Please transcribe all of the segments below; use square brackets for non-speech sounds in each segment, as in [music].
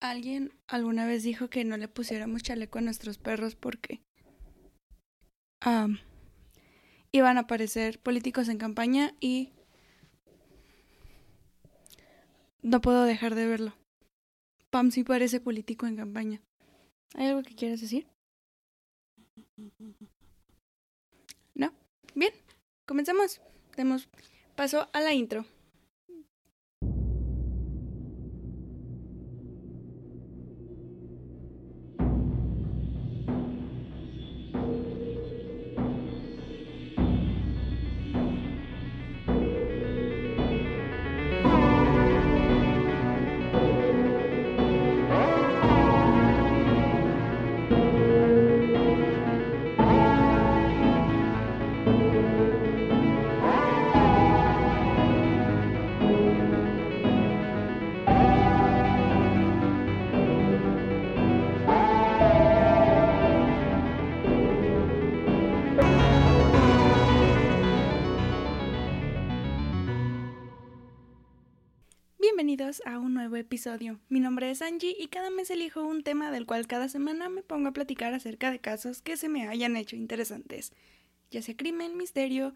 Alguien alguna vez dijo que no le pusiéramos chaleco a nuestros perros porque am, iban a aparecer políticos en campaña y no puedo dejar de verlo. Pam sí parece político en campaña. ¿Hay algo que quieras decir? ¿No? Bien, comencemos. Demos paso a la intro. A un nuevo episodio. Mi nombre es Angie y cada mes elijo un tema del cual cada semana me pongo a platicar acerca de casos que se me hayan hecho interesantes, ya sea crimen, misterio,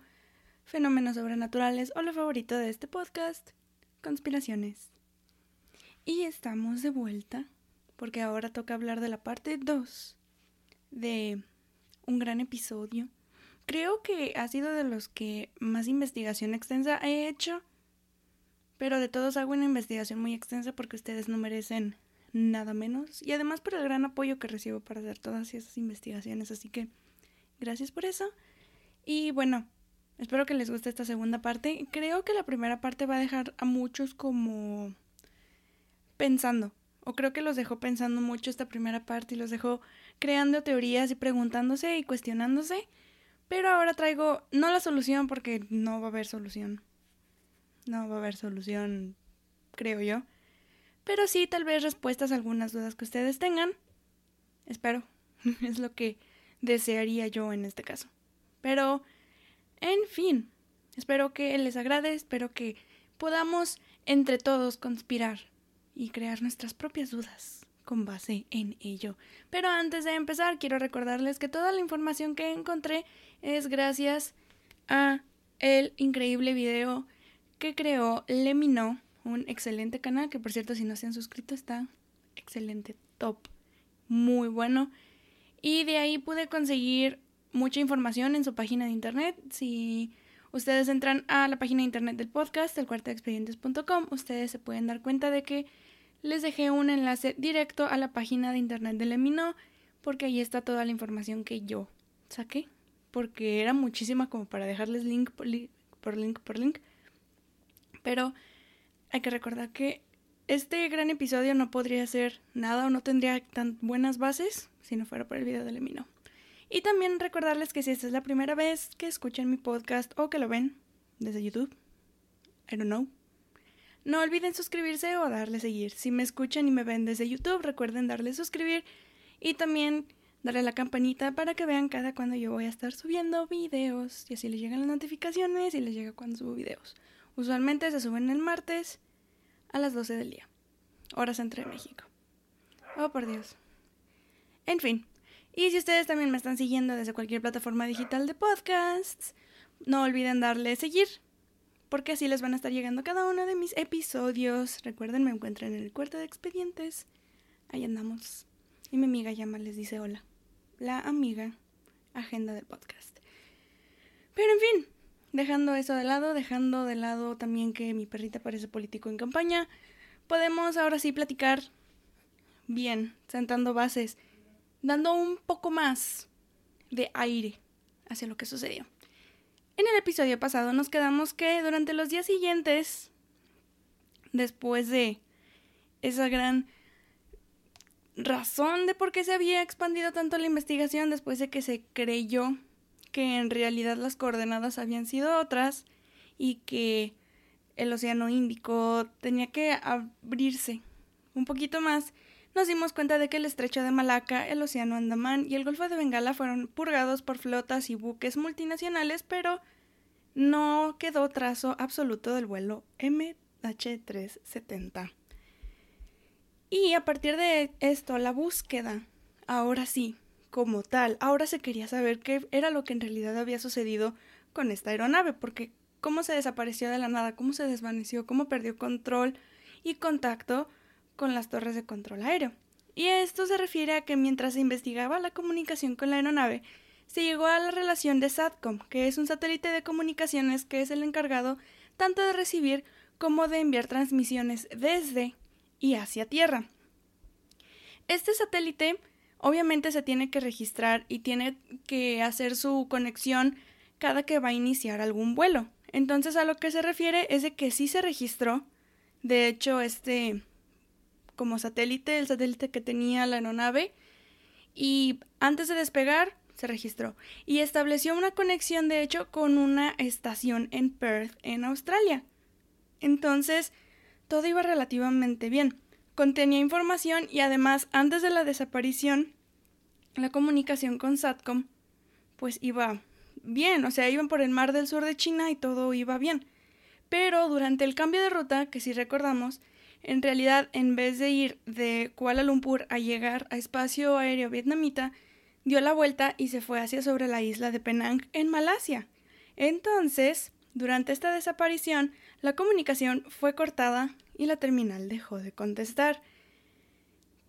fenómenos sobrenaturales o lo favorito de este podcast, conspiraciones. Y estamos de vuelta porque ahora toca hablar de la parte 2 de un gran episodio. Creo que ha sido de los que más investigación extensa he hecho pero de todos hago una investigación muy extensa porque ustedes no merecen nada menos. Y además por el gran apoyo que recibo para hacer todas esas investigaciones. Así que gracias por eso. Y bueno, espero que les guste esta segunda parte. Creo que la primera parte va a dejar a muchos como pensando. O creo que los dejó pensando mucho esta primera parte y los dejó creando teorías y preguntándose y cuestionándose. Pero ahora traigo no la solución porque no va a haber solución no va a haber solución, creo yo. Pero sí, tal vez respuestas a algunas dudas que ustedes tengan. Espero. [laughs] es lo que desearía yo en este caso. Pero, en fin, espero que les agrade, espero que podamos entre todos conspirar y crear nuestras propias dudas con base en ello. Pero antes de empezar, quiero recordarles que toda la información que encontré es gracias a el increíble video que creó Lemino, un excelente canal que por cierto si no se han suscrito está excelente, top, muy bueno. Y de ahí pude conseguir mucha información en su página de internet. Si ustedes entran a la página de internet del podcast, el expedientes.com, ustedes se pueden dar cuenta de que les dejé un enlace directo a la página de internet de Lemino, porque ahí está toda la información que yo saqué, porque era muchísima como para dejarles link por link por link. Por link. Pero hay que recordar que este gran episodio no podría ser nada o no tendría tan buenas bases si no fuera por el video de Lemino. Y también recordarles que si esta es la primera vez que escuchan mi podcast o que lo ven desde YouTube, I don't know, no olviden suscribirse o darle seguir. Si me escuchan y me ven desde YouTube, recuerden darle suscribir y también darle la campanita para que vean cada cuando yo voy a estar subiendo videos y así les llegan las notificaciones y les llega cuando subo videos. Usualmente se suben el martes a las 12 del día, horas entre México. Oh, por Dios. En fin, y si ustedes también me están siguiendo desde cualquier plataforma digital de podcasts, no olviden darle seguir, porque así les van a estar llegando cada uno de mis episodios. Recuerden, me encuentran en el cuarto de expedientes. Ahí andamos. Y mi amiga llama, les dice hola. La amiga agenda del podcast. Pero en fin, Dejando eso de lado, dejando de lado también que mi perrita parece político en campaña, podemos ahora sí platicar bien, sentando bases, dando un poco más de aire hacia lo que sucedió. En el episodio pasado nos quedamos que durante los días siguientes, después de esa gran razón de por qué se había expandido tanto la investigación, después de que se creyó que en realidad las coordenadas habían sido otras y que el Océano Índico tenía que abrirse un poquito más, nos dimos cuenta de que el estrecho de Malaca, el Océano Andamán y el Golfo de Bengala fueron purgados por flotas y buques multinacionales, pero no quedó trazo absoluto del vuelo MH370. Y a partir de esto, la búsqueda, ahora sí, como tal, ahora se quería saber qué era lo que en realidad había sucedido con esta aeronave, porque cómo se desapareció de la nada, cómo se desvaneció, cómo perdió control y contacto con las torres de control aéreo. Y esto se refiere a que mientras se investigaba la comunicación con la aeronave, se llegó a la relación de SATCOM, que es un satélite de comunicaciones que es el encargado tanto de recibir como de enviar transmisiones desde y hacia Tierra. Este satélite obviamente se tiene que registrar y tiene que hacer su conexión cada que va a iniciar algún vuelo. Entonces a lo que se refiere es de que sí se registró. De hecho, este como satélite, el satélite que tenía la aeronave, y antes de despegar se registró y estableció una conexión de hecho con una estación en Perth, en Australia. Entonces, todo iba relativamente bien. Contenía información y además, antes de la desaparición, la comunicación con Satcom, pues iba bien, o sea, iban por el mar del sur de China y todo iba bien. Pero durante el cambio de ruta, que si recordamos, en realidad, en vez de ir de Kuala Lumpur a llegar a espacio aéreo vietnamita, dio la vuelta y se fue hacia sobre la isla de Penang en Malasia. Entonces, durante esta desaparición, la comunicación fue cortada y la terminal dejó de contestar.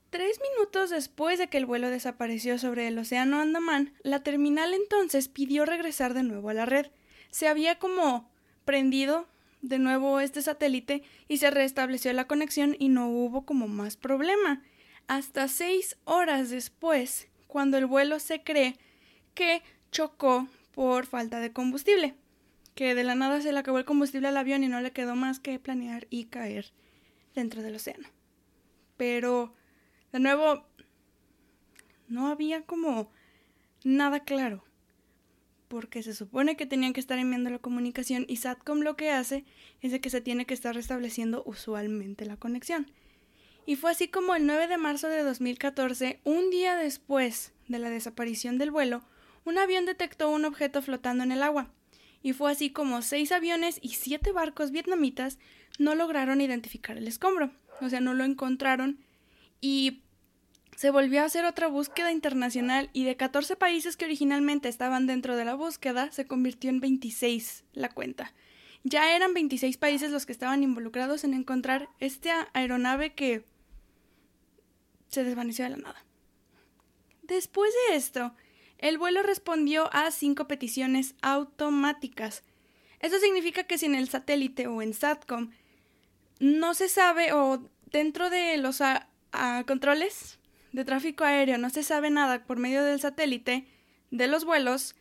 Tres minutos después de que el vuelo desapareció sobre el Océano Andamán, la terminal entonces pidió regresar de nuevo a la red. Se había como prendido de nuevo este satélite y se restableció la conexión y no hubo como más problema. Hasta seis horas después, cuando el vuelo se cree que chocó por falta de combustible, que de la nada se le acabó el combustible al avión y no le quedó más que planear y caer dentro del océano. Pero, de nuevo, no había como nada claro porque se supone que tenían que estar enviando la comunicación y SATCOM lo que hace es de que se tiene que estar restableciendo usualmente la conexión. Y fue así como el 9 de marzo de 2014, un día después de la desaparición del vuelo, un avión detectó un objeto flotando en el agua. Y fue así como seis aviones y siete barcos vietnamitas no lograron identificar el escombro. O sea, no lo encontraron. Y se volvió a hacer otra búsqueda internacional y de 14 países que originalmente estaban dentro de la búsqueda, se convirtió en 26 la cuenta. Ya eran 26 países los que estaban involucrados en encontrar esta aeronave que se desvaneció de la nada. Después de esto, el vuelo respondió a cinco peticiones automáticas. Eso significa que si en el satélite o en SATCOM no se sabe o dentro de los controles de tráfico aéreo no se sabe nada por medio del satélite de los vuelos,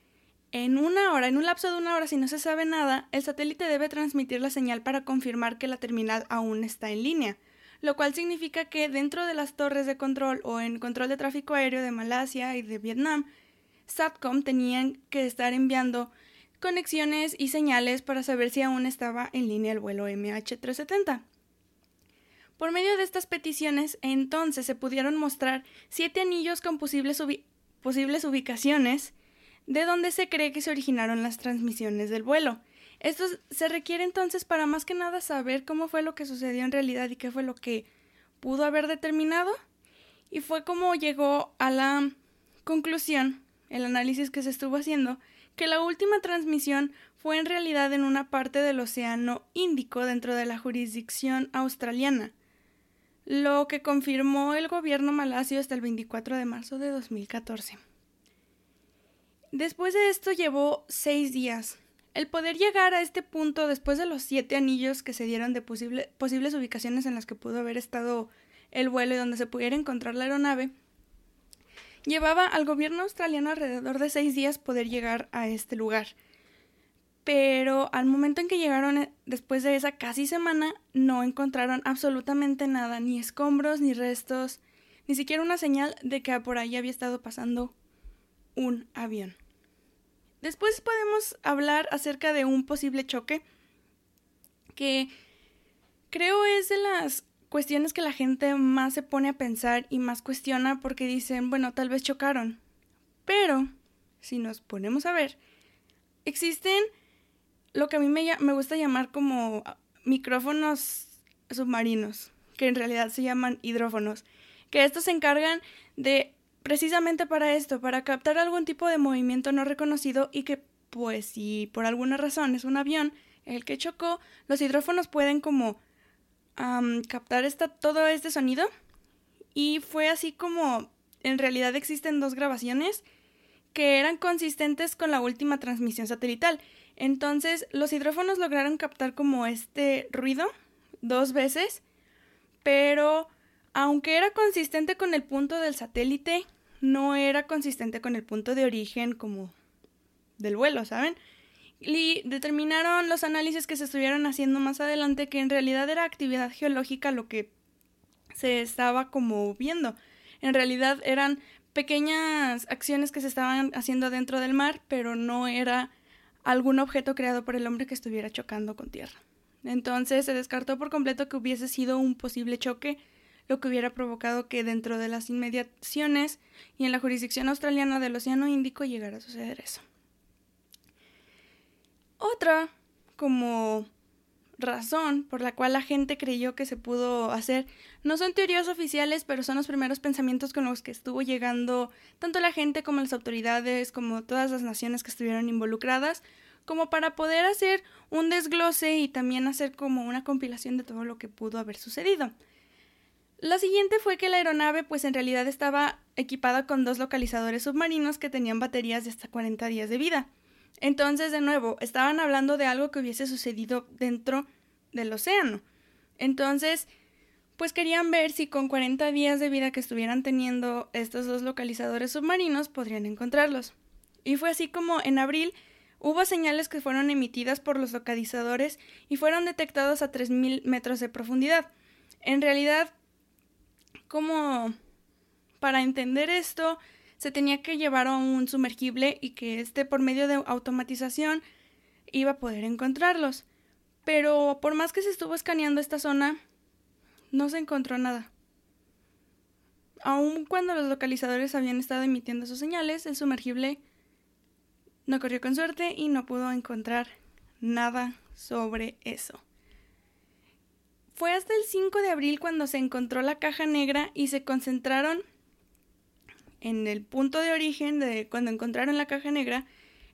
en una hora, en un lapso de una hora, si no se sabe nada, el satélite debe transmitir la señal para confirmar que la terminal aún está en línea, lo cual significa que dentro de las torres de control o en control de tráfico aéreo de Malasia y de Vietnam, SATCOM tenían que estar enviando conexiones y señales para saber si aún estaba en línea el vuelo MH370. Por medio de estas peticiones, entonces se pudieron mostrar siete anillos con posibles, ubicaciones de donde se cree que se originaron las transmisiones del vuelo. Esto se requiere entonces para más que nada saber cómo fue lo que sucedió en realidad y qué fue lo que pudo haber determinado. Y fue como llegó a la conclusión, el análisis que se estuvo haciendo, que la última transmisión fue en realidad en una parte del Océano Índico dentro de la jurisdicción australiana lo que confirmó el gobierno malasio hasta el 24 de marzo de 2014. Después de esto llevó seis días. El poder llegar a este punto después de los siete anillos que se dieron de posibles ubicaciones en las que pudo haber estado el vuelo y donde se pudiera encontrar la aeronave, llevaba al gobierno australiano alrededor de seis días poder llegar a este lugar pero al momento en que llegaron eh, después de esa casi semana no encontraron absolutamente nada, ni escombros, ni restos, ni siquiera una señal de que por ahí había estado pasando un avión. Después podemos hablar acerca de un posible choque que creo es de las cuestiones que la gente más se pone a pensar y más cuestiona porque dicen, bueno, tal vez chocaron. Pero, si nos ponemos a ver, existen lo que a mí me, me gusta llamar como micrófonos submarinos, que en realidad se llaman hidrófonos, que estos se encargan de precisamente para esto, para captar algún tipo de movimiento no reconocido y que, pues, si por alguna razón es un avión el que chocó, los hidrófonos pueden como captar esta, todo este sonido. Y fue así como en realidad existen dos grabaciones que eran consistentes con la última transmisión satelital. Entonces, los hidrófonos lograron captar como este ruido dos veces, pero aunque era consistente con el punto del satélite, no era consistente con el punto de origen como del vuelo, ¿saben? Y determinaron los análisis que se estuvieron haciendo más adelante que en realidad era actividad geológica lo que se estaba como viendo. En realidad eran pequeñas acciones que se estaban haciendo dentro del mar, pero no era algún objeto creado por el hombre que estuviera chocando con tierra. Entonces se descartó por completo que hubiese sido un posible choque, lo que hubiera provocado que dentro de las inmediaciones y en la jurisdicción australiana del Océano Índico llegara a suceder eso. Otra como razón por la cual la gente creyó que se pudo hacer no son teorías oficiales, pero son los primeros pensamientos con los que estuvo llegando tanto la gente como las autoridades, como todas las naciones que estuvieron involucradas, como para poder hacer un desglose y también hacer como una compilación de todo lo que pudo haber sucedido. La siguiente fue que la aeronave pues en realidad estaba equipada con dos localizadores submarinos que tenían baterías de hasta 40 días de vida. Entonces, de nuevo, estaban hablando de algo que hubiese sucedido dentro del océano. Entonces, pues querían ver si con 40 días de vida que estuvieran teniendo estos dos localizadores submarinos podrían encontrarlos. Y fue así como en abril hubo señales que fueron emitidas por los localizadores y fueron detectados a 3.000 metros de profundidad. En realidad, como para entender esto, se tenía que llevar a un sumergible y que este por medio de automatización iba a poder encontrarlos. Pero por más que se estuvo escaneando esta zona, no se encontró nada. Aun cuando los localizadores habían estado emitiendo sus señales, el sumergible no corrió con suerte y no pudo encontrar nada sobre eso. Fue hasta el 5 de abril cuando se encontró la caja negra y se concentraron en el punto de origen de cuando encontraron la caja negra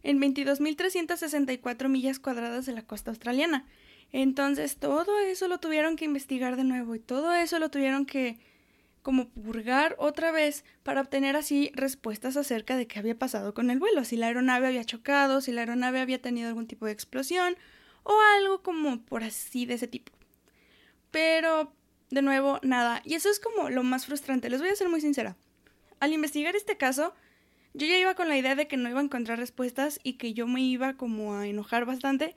en 22.364 millas cuadradas de la costa australiana. Entonces todo eso lo tuvieron que investigar de nuevo y todo eso lo tuvieron que como purgar otra vez para obtener así respuestas acerca de qué había pasado con el vuelo, si la aeronave había chocado, si la aeronave había tenido algún tipo de explosión o algo como por así de ese tipo. Pero, de nuevo, nada. Y eso es como lo más frustrante. Les voy a ser muy sincera. Al investigar este caso, yo ya iba con la idea de que no iba a encontrar respuestas y que yo me iba como a enojar bastante,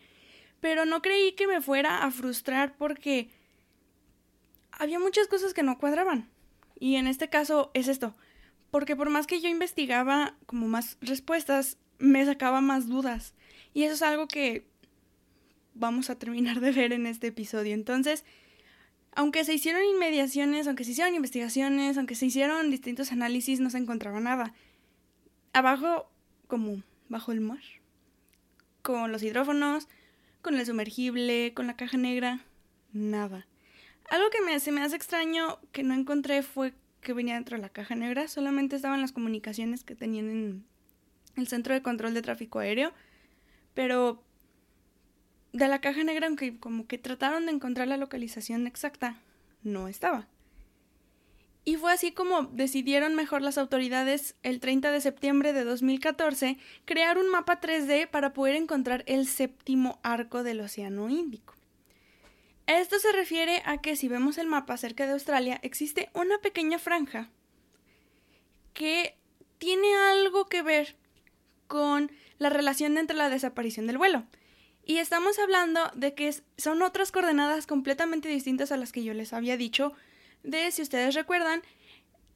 pero no creí que me fuera a frustrar porque había muchas cosas que no cuadraban. Y en este caso es esto, porque por más que yo investigaba como más respuestas, me sacaba más dudas. Y eso es algo que vamos a terminar de ver en este episodio. Entonces, aunque se hicieron inmediaciones, aunque se hicieron investigaciones, aunque se hicieron distintos análisis, no se encontraba nada. Abajo, como bajo el mar, con los hidrófonos, con el sumergible, con la caja negra, nada. Algo que me, se me hace extraño que no encontré fue que venía dentro de la caja negra, solamente estaban las comunicaciones que tenían en el centro de control de tráfico aéreo, pero de la caja negra, aunque como que trataron de encontrar la localización exacta, no estaba. Y fue así como decidieron mejor las autoridades el 30 de septiembre de 2014 crear un mapa 3D para poder encontrar el séptimo arco del Océano Índico. Esto se refiere a que si vemos el mapa cerca de Australia existe una pequeña franja que tiene algo que ver con la relación entre la desaparición del vuelo. Y estamos hablando de que son otras coordenadas completamente distintas a las que yo les había dicho, de si ustedes recuerdan,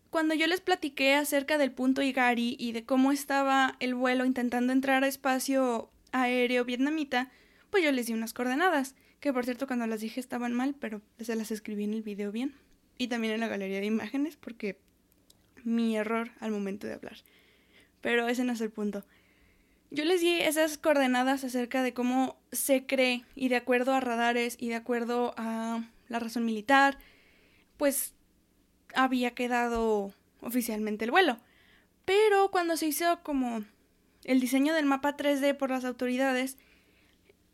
cuando yo les platiqué acerca del punto Igari y de cómo estaba el vuelo intentando entrar a espacio aéreo vietnamita, pues yo les di unas coordenadas, que por cierto cuando las dije estaban mal, pero se las escribí en el video bien. Y también en la galería de imágenes, porque mi error al momento de hablar. Pero ese no es el punto. Yo les di esas coordenadas acerca de cómo se cree y de acuerdo a radares y de acuerdo a la razón militar, pues había quedado oficialmente el vuelo. Pero cuando se hizo como el diseño del mapa 3D por las autoridades,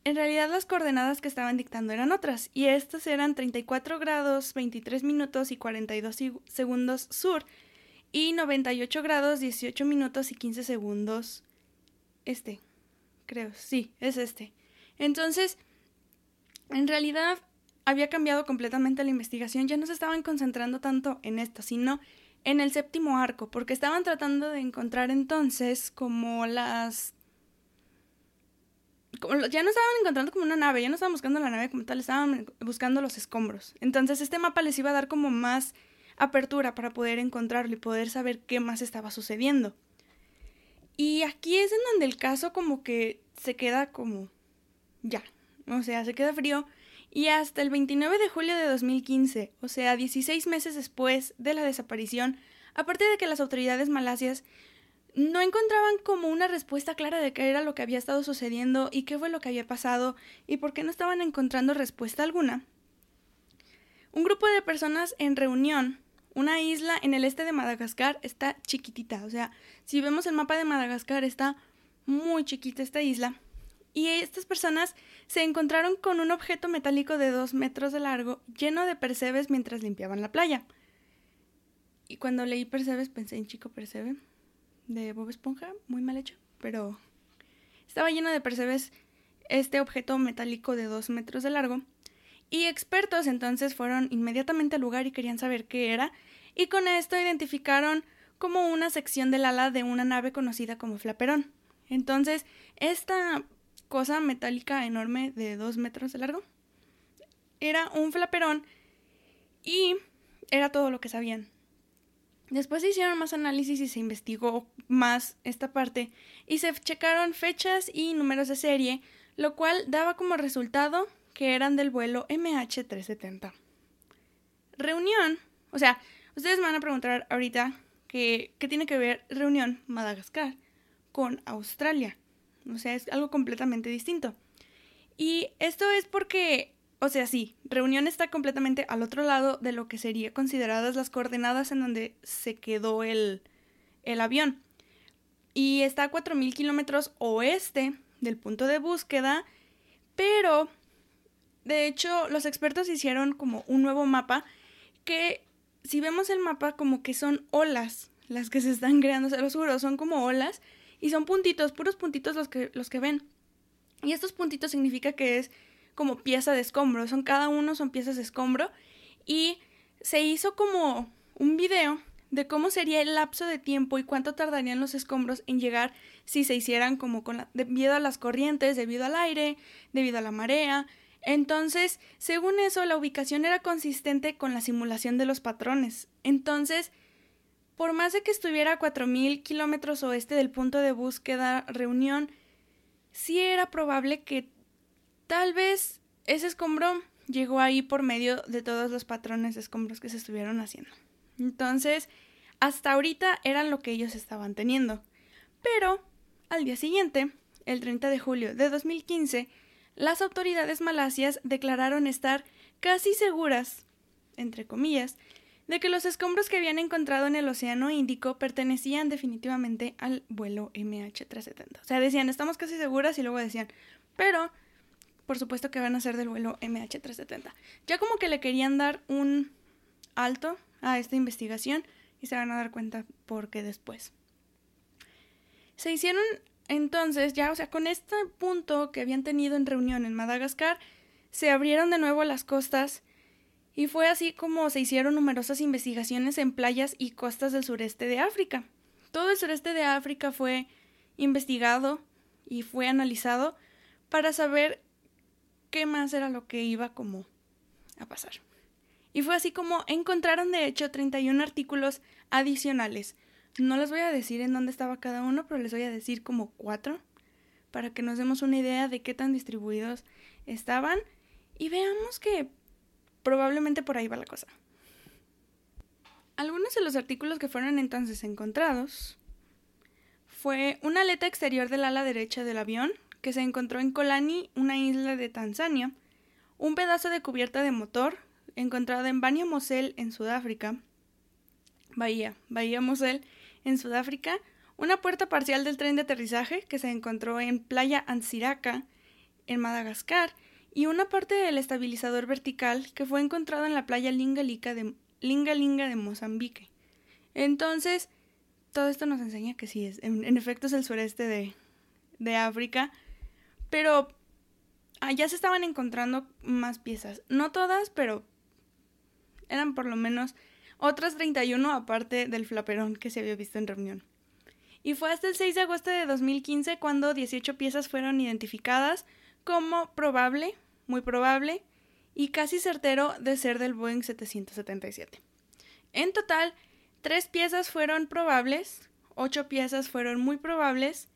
en realidad las coordenadas que estaban dictando eran otras, y estas eran 34 grados 23 minutos y 42 segundos sur y 98 grados 18 minutos y 15 segundos este, creo, sí, es este. Entonces, en realidad había cambiado completamente la investigación, ya no se estaban concentrando tanto en esto, sino en el séptimo arco, porque estaban tratando de encontrar entonces como las... ya no estaban encontrando como una nave, ya no estaban buscando la nave como tal, estaban buscando los escombros. Entonces este mapa les iba a dar como más apertura para poder encontrarlo y poder saber qué más estaba sucediendo. Y aquí es en donde el caso como que se queda como ya, o sea, se queda frío y hasta el 29 de julio de 2015, o sea, 16 meses después de la desaparición, aparte de que las autoridades malasias no encontraban como una respuesta clara de qué era lo que había estado sucediendo y qué fue lo que había pasado y por qué no estaban encontrando respuesta alguna. Un grupo de personas en reunión, una isla en el este de Madagascar, está chiquitita, o sea, si vemos el mapa de Madagascar está muy chiquita esta isla, y estas personas se encontraron con un objeto metálico de dos metros de largo lleno de percebes mientras limpiaban la playa. Y cuando leí percebes pensé en Chico Percebe de Bob Esponja, muy mal hecho, pero estaba lleno de percebes este objeto metálico de dos metros de largo. Y expertos entonces fueron inmediatamente al lugar y querían saber qué era, y con esto identificaron como una sección del ala de una nave conocida como Flaperón. Entonces, esta cosa metálica enorme de dos metros de largo. Era un flaperón y era todo lo que sabían. Después se hicieron más análisis y se investigó más esta parte y se checaron fechas y números de serie, lo cual daba como resultado que eran del vuelo MH370. Reunión, o sea, ustedes me van a preguntar ahorita que, qué tiene que ver Reunión Madagascar con Australia. O sea, es algo completamente distinto. Y esto es porque, o sea, sí, Reunión está completamente al otro lado de lo que sería consideradas las coordenadas en donde se quedó el, el avión. Y está a 4.000 kilómetros oeste del punto de búsqueda, pero de hecho los expertos hicieron como un nuevo mapa que si vemos el mapa como que son olas las que se están creando, se los juro, son como olas y son puntitos, puros puntitos los que, los que ven. Y estos puntitos significa que es como pieza de escombro, son cada uno son piezas de escombro y se hizo como un video de cómo sería el lapso de tiempo y cuánto tardarían los escombros en llegar si se hicieran como con la, debido a las corrientes, debido al aire, debido a la marea. Entonces, según eso, la ubicación era consistente con la simulación de los patrones. Entonces, por más de que estuviera a 4.000 kilómetros oeste del punto de búsqueda Reunión, sí era probable que tal vez ese escombro llegó ahí por medio de todos los patrones de escombros que se estuvieron haciendo. Entonces, hasta ahorita eran lo que ellos estaban teniendo. Pero, al día siguiente, el 30 de julio de 2015, las autoridades malasias declararon estar casi seguras, entre comillas, de que los escombros que habían encontrado en el Océano Índico pertenecían definitivamente al vuelo MH370. O sea, decían, estamos casi seguras y luego decían, pero por supuesto que van a ser del vuelo MH370. Ya como que le querían dar un alto a esta investigación y se van a dar cuenta por qué después. Se hicieron entonces, ya, o sea, con este punto que habían tenido en reunión en Madagascar, se abrieron de nuevo las costas y fue así como se hicieron numerosas investigaciones en playas y costas del sureste de África. Todo el sureste de África fue investigado y fue analizado para saber qué más era lo que iba como a pasar. Y fue así como encontraron de hecho 31 artículos adicionales. No les voy a decir en dónde estaba cada uno, pero les voy a decir como cuatro para que nos demos una idea de qué tan distribuidos estaban y veamos que Probablemente por ahí va la cosa. Algunos de los artículos que fueron entonces encontrados fue una aleta exterior del ala derecha del avión que se encontró en Kolani, una isla de Tanzania, un pedazo de cubierta de motor encontrada en Banja Mosel, en Sudáfrica, Bahía, Bahía Mosel, en Sudáfrica, una puerta parcial del tren de aterrizaje que se encontró en Playa Ansiraca, en Madagascar, y una parte del estabilizador vertical que fue encontrado en la playa Linga, de, Linga Linga de Mozambique. Entonces, todo esto nos enseña que sí, es, en, efecto es el sureste de, de África, pero allá se estaban encontrando más piezas. No todas, pero eran por lo menos otras 31 aparte del flaperón que se había visto en reunión. Y fue hasta el 6 de agosto de 2015 cuando 18 piezas fueron identificadas como probable, muy probable y casi certero de ser del Boeing 777. En total, tres piezas fueron probables, ocho piezas fueron muy probables,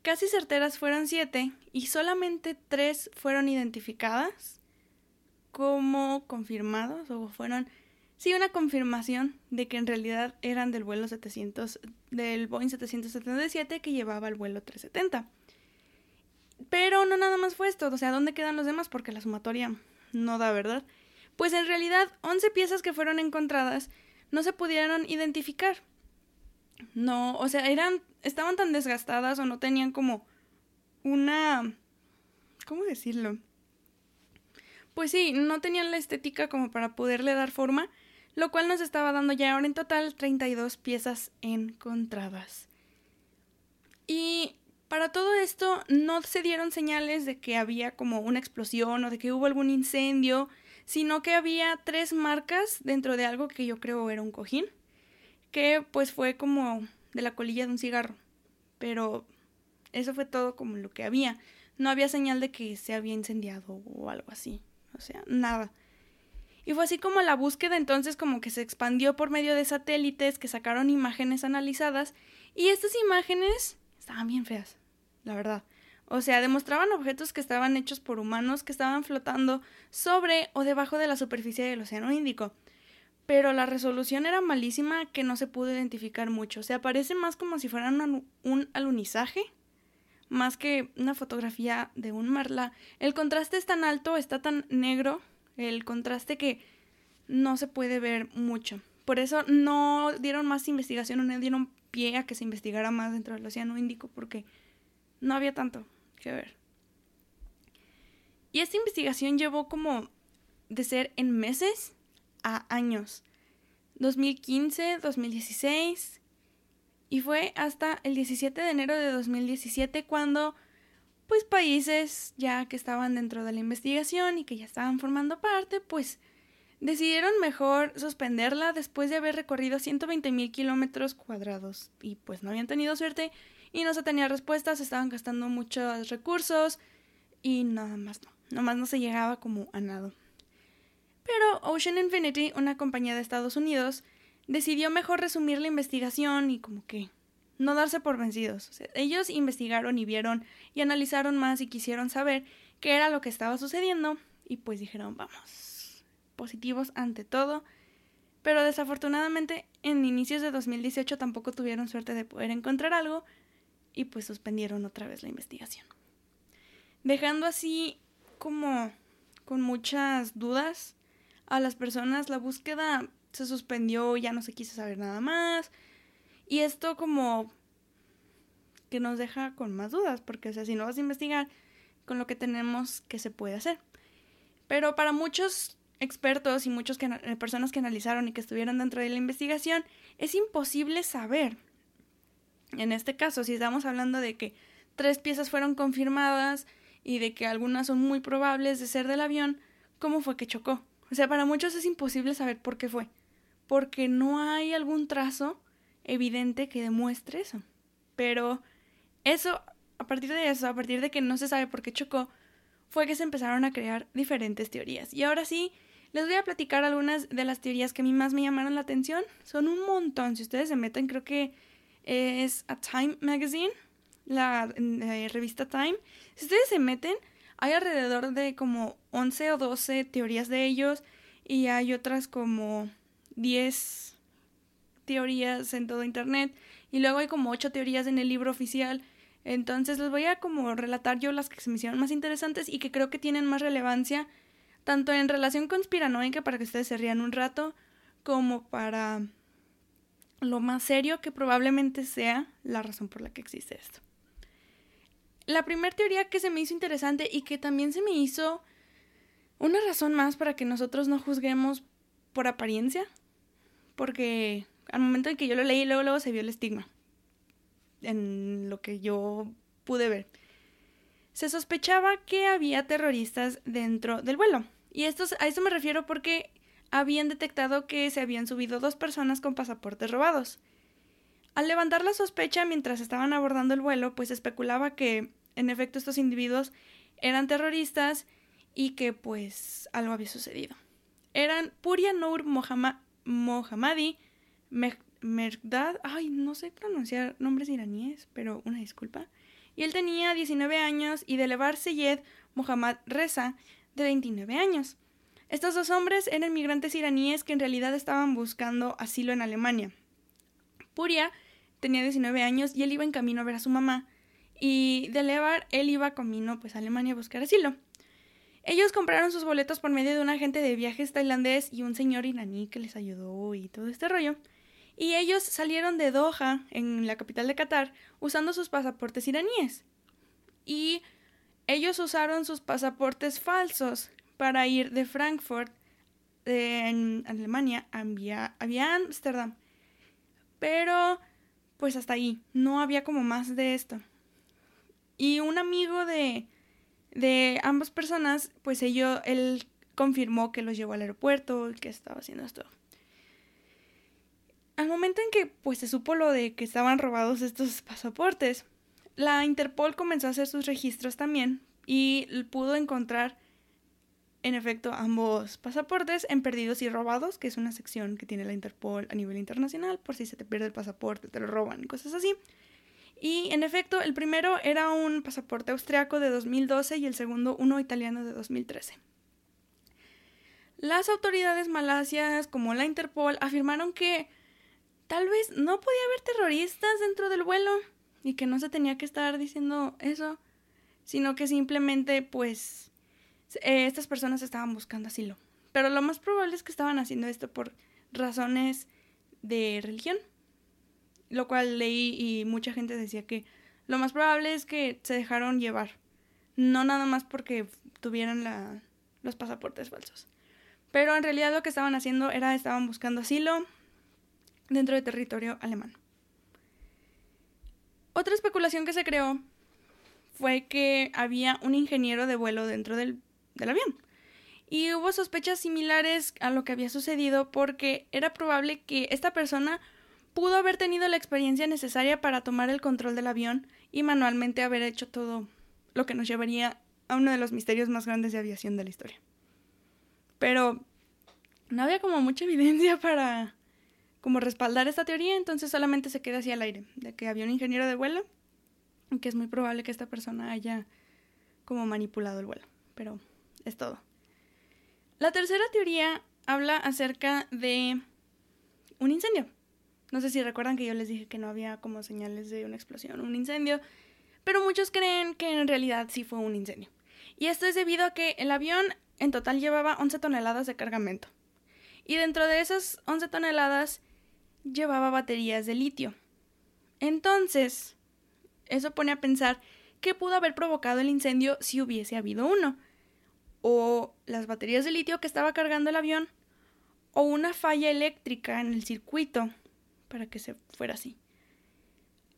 casi certeras fueron siete y solamente tres fueron identificadas como confirmados o fueron sí una confirmación de que en realidad eran del vuelo 700 del Boeing 777 que llevaba el vuelo 370. Pero no nada más fue esto, o sea, ¿dónde quedan los demás? Porque la sumatoria no da, ¿verdad? Pues en realidad 11 piezas que fueron encontradas no se pudieron identificar. No, o sea, eran estaban tan desgastadas o no tenían como una ¿cómo decirlo? Pues sí, no tenían la estética como para poderle dar forma lo cual nos estaba dando ya ahora en total 32 piezas encontradas. Y para todo esto no se dieron señales de que había como una explosión o de que hubo algún incendio, sino que había tres marcas dentro de algo que yo creo era un cojín, que pues fue como de la colilla de un cigarro. Pero eso fue todo como lo que había. No había señal de que se había incendiado o algo así. O sea, nada. Y fue así como la búsqueda entonces como que se expandió por medio de satélites que sacaron imágenes analizadas y estas imágenes estaban bien feas, la verdad. O sea, demostraban objetos que estaban hechos por humanos que estaban flotando sobre o debajo de la superficie del Océano Índico. Pero la resolución era malísima que no se pudo identificar mucho. O sea, parece más como si fueran un, un alunizaje, más que una fotografía de un marla. El contraste es tan alto, está tan negro, el contraste que no se puede ver mucho. Por eso no dieron más investigación, no dieron pie a que se investigara más dentro del Océano Índico, porque no había tanto que ver. Y esta investigación llevó como de ser en meses a años. 2015, 2016. Y fue hasta el 17 de enero de 2017 cuando pues países ya que estaban dentro de la investigación y que ya estaban formando parte, pues decidieron mejor suspenderla después de haber recorrido 120 mil kilómetros cuadrados y pues no habían tenido suerte y no se tenía respuestas, estaban gastando muchos recursos y nada más no, nomás no se llegaba como a nada. Pero Ocean Infinity, una compañía de Estados Unidos, decidió mejor resumir la investigación y como que no darse por vencidos. ellos investigaron y vieron y analizaron más y quisieron saber qué era lo que estaba sucediendo y pues dijeron, vamos, positivos ante todo. Pero desafortunadamente en inicios de 2018 tampoco tuvieron suerte de poder encontrar algo y pues suspendieron otra vez la investigación. Dejando así como con muchas dudas a las personas, la búsqueda se suspendió, ya no se quiso saber nada más y esto como que nos deja con más dudas, porque o sea, si no vas a investigar con lo que tenemos, ¿qué se puede hacer? Pero para muchos expertos y muchas eh, personas que analizaron y que estuvieron dentro de la investigación, es imposible saber. En este caso, si estamos hablando de que tres piezas fueron confirmadas y de que algunas son muy probables de ser del avión, ¿cómo fue que chocó? O sea, para muchos es imposible saber por qué fue, porque no hay algún trazo evidente que demuestre eso. Pero eso, a partir de eso, a partir de que no se sabe por qué chocó, fue que se empezaron a crear diferentes teorías. Y ahora sí, les voy a platicar algunas de las teorías que a mí más me llamaron la atención. Son un montón. Si ustedes se meten, creo que es a Time Magazine, la, la revista Time. Si ustedes se meten, hay alrededor de como 11 o 12 teorías de ellos y hay otras como 10 teorías en todo internet y luego hay como ocho teorías en el libro oficial. Entonces les voy a como relatar yo las que se me hicieron más interesantes y que creo que tienen más relevancia tanto en relación conspiranoica para que ustedes se rían un rato, como para lo más serio que probablemente sea la razón por la que existe esto. La primera teoría que se me hizo interesante y que también se me hizo una razón más para que nosotros no juzguemos por apariencia, porque al momento en que yo lo leí, luego, luego se vio el estigma, en lo que yo pude ver. Se sospechaba que había terroristas dentro del vuelo. Y a esto me refiero porque habían detectado que se habían subido dos personas con pasaportes robados. Al levantar la sospecha mientras estaban abordando el vuelo, pues especulaba que, en efecto, estos individuos eran terroristas y que, pues, algo había sucedido. Eran Puria Noor Mohammadi, Merdad, ay, no sé pronunciar nombres iraníes, pero una disculpa. Y él tenía 19 años y de Seyed Mohammad Reza, de 29 años. Estos dos hombres eran migrantes iraníes que en realidad estaban buscando asilo en Alemania. Puria tenía 19 años y él iba en camino a ver a su mamá. Y de Levar, él iba camino pues, a Alemania a buscar asilo. Ellos compraron sus boletos por medio de un agente de viajes tailandés y un señor iraní que les ayudó y todo este rollo. Y ellos salieron de Doha, en la capital de Qatar, usando sus pasaportes iraníes. Y ellos usaron sus pasaportes falsos para ir de Frankfurt en Alemania a Ámsterdam. Pero, pues hasta ahí, no había como más de esto. Y un amigo de, de ambas personas, pues ello, él confirmó que los llevó al aeropuerto, que estaba haciendo esto. Al momento en que pues se supo lo de que estaban robados estos pasaportes, la Interpol comenzó a hacer sus registros también y pudo encontrar en efecto ambos pasaportes en perdidos y robados, que es una sección que tiene la Interpol a nivel internacional por si se te pierde el pasaporte, te lo roban y cosas así. Y en efecto, el primero era un pasaporte austriaco de 2012 y el segundo uno italiano de 2013. Las autoridades malasias, como la Interpol, afirmaron que tal vez no podía haber terroristas dentro del vuelo y que no se tenía que estar diciendo eso, sino que simplemente pues eh, estas personas estaban buscando asilo. Pero lo más probable es que estaban haciendo esto por razones de religión. Lo cual leí y mucha gente decía que lo más probable es que se dejaron llevar. No nada más porque tuvieran la, los pasaportes falsos. Pero en realidad lo que estaban haciendo era estaban buscando asilo dentro del territorio alemán. Otra especulación que se creó fue que había un ingeniero de vuelo dentro del del avión. Y hubo sospechas similares a lo que había sucedido porque era probable que esta persona pudo haber tenido la experiencia necesaria para tomar el control del avión y manualmente haber hecho todo lo que nos llevaría a uno de los misterios más grandes de aviación de la historia. Pero no había como mucha [laughs] evidencia para como respaldar esta teoría, entonces solamente se queda así al aire, de que había un ingeniero de vuelo y que es muy probable que esta persona haya como manipulado el vuelo, pero es todo. La tercera teoría habla acerca de un incendio. No sé si recuerdan que yo les dije que no había como señales de una explosión, un incendio, pero muchos creen que en realidad sí fue un incendio. Y esto es debido a que el avión en total llevaba 11 toneladas de cargamento. Y dentro de esas 11 toneladas llevaba baterías de litio. Entonces, eso pone a pensar qué pudo haber provocado el incendio si hubiese habido uno o las baterías de litio que estaba cargando el avión o una falla eléctrica en el circuito para que se fuera así.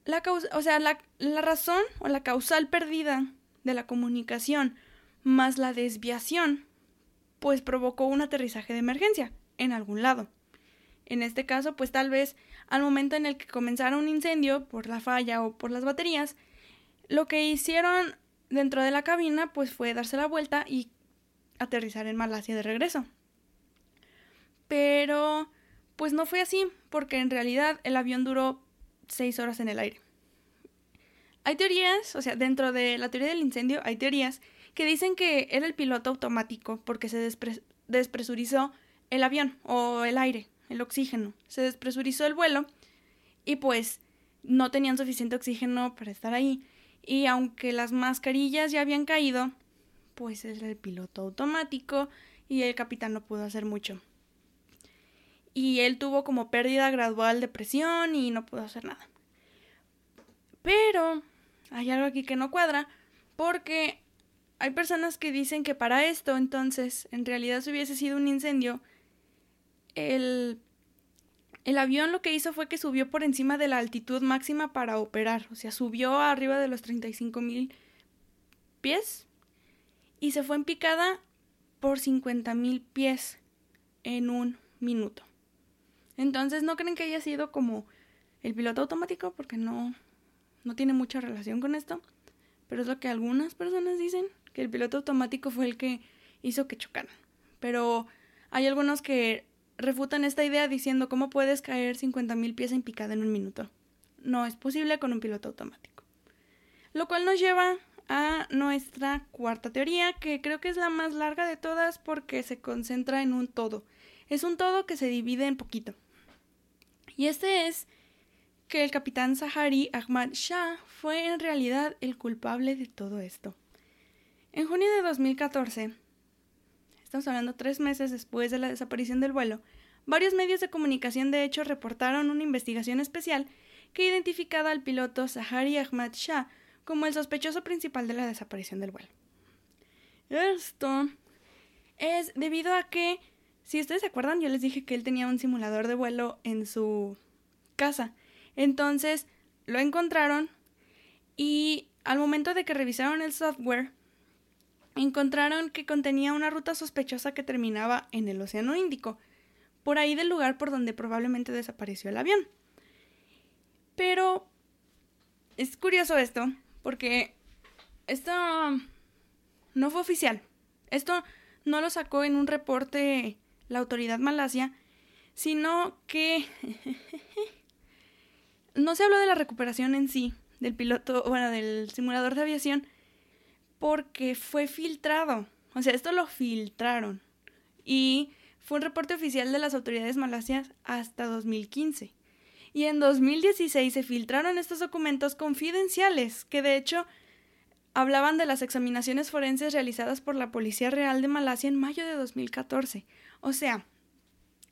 La causa, o sea, la, la razón o la causal perdida de la comunicación más la desviación, pues provocó un aterrizaje de emergencia en algún lado. En este caso, pues tal vez al momento en el que comenzara un incendio por la falla o por las baterías, lo que hicieron dentro de la cabina pues fue darse la vuelta y aterrizar en Malasia de regreso. Pero, pues no fue así, porque en realidad el avión duró seis horas en el aire. Hay teorías, o sea, dentro de la teoría del incendio hay teorías que dicen que era el piloto automático porque se despresurizó el avión o el aire, el oxígeno. Se despresurizó el vuelo y pues no tenían suficiente oxígeno para estar ahí. Y aunque las mascarillas ya habían caído, pues es el piloto automático y el capitán no pudo hacer mucho. Y él tuvo como pérdida gradual de presión y no pudo hacer nada. Pero hay algo aquí que no cuadra porque hay personas que dicen que para esto entonces en realidad si hubiese sido un incendio, el, el avión lo que hizo fue que subió por encima de la altitud máxima para operar, o sea, subió arriba de los 35 mil pies y se fue en picada por 50 mil pies en un minuto. Entonces, ¿no creen que haya sido como el piloto automático? Porque no, no tiene mucha relación con esto. Pero es lo que algunas personas dicen, que el piloto automático fue el que hizo que chocaran. Pero hay algunos que refutan esta idea diciendo cómo puedes caer 50.000 pies en picada en un minuto. No es posible con un piloto automático. Lo cual nos lleva a nuestra cuarta teoría, que creo que es la más larga de todas porque se concentra en un todo. Es un todo que se divide en poquito. Y este es que el capitán Sahari Ahmad Shah fue en realidad el culpable de todo esto. En junio de 2014, estamos hablando tres meses después de la desaparición del vuelo, varios medios de comunicación de hecho reportaron una investigación especial que identificaba al piloto Sahari Ahmad Shah como el sospechoso principal de la desaparición del vuelo. Esto es debido a que, si ustedes se acuerdan, yo les dije que él tenía un simulador de vuelo en su casa. Entonces lo encontraron y al momento de que revisaron el software, encontraron que contenía una ruta sospechosa que terminaba en el Océano Índico, por ahí del lugar por donde probablemente desapareció el avión. Pero es curioso esto, porque esto no fue oficial. Esto no lo sacó en un reporte la autoridad malasia, sino que [laughs] no se habló de la recuperación en sí del piloto, bueno, del simulador de aviación, porque fue filtrado. O sea, esto lo filtraron. Y fue un reporte oficial de las autoridades malasias hasta 2015. Y en 2016 se filtraron estos documentos confidenciales, que de hecho hablaban de las examinaciones forenses realizadas por la Policía Real de Malasia en mayo de 2014. O sea,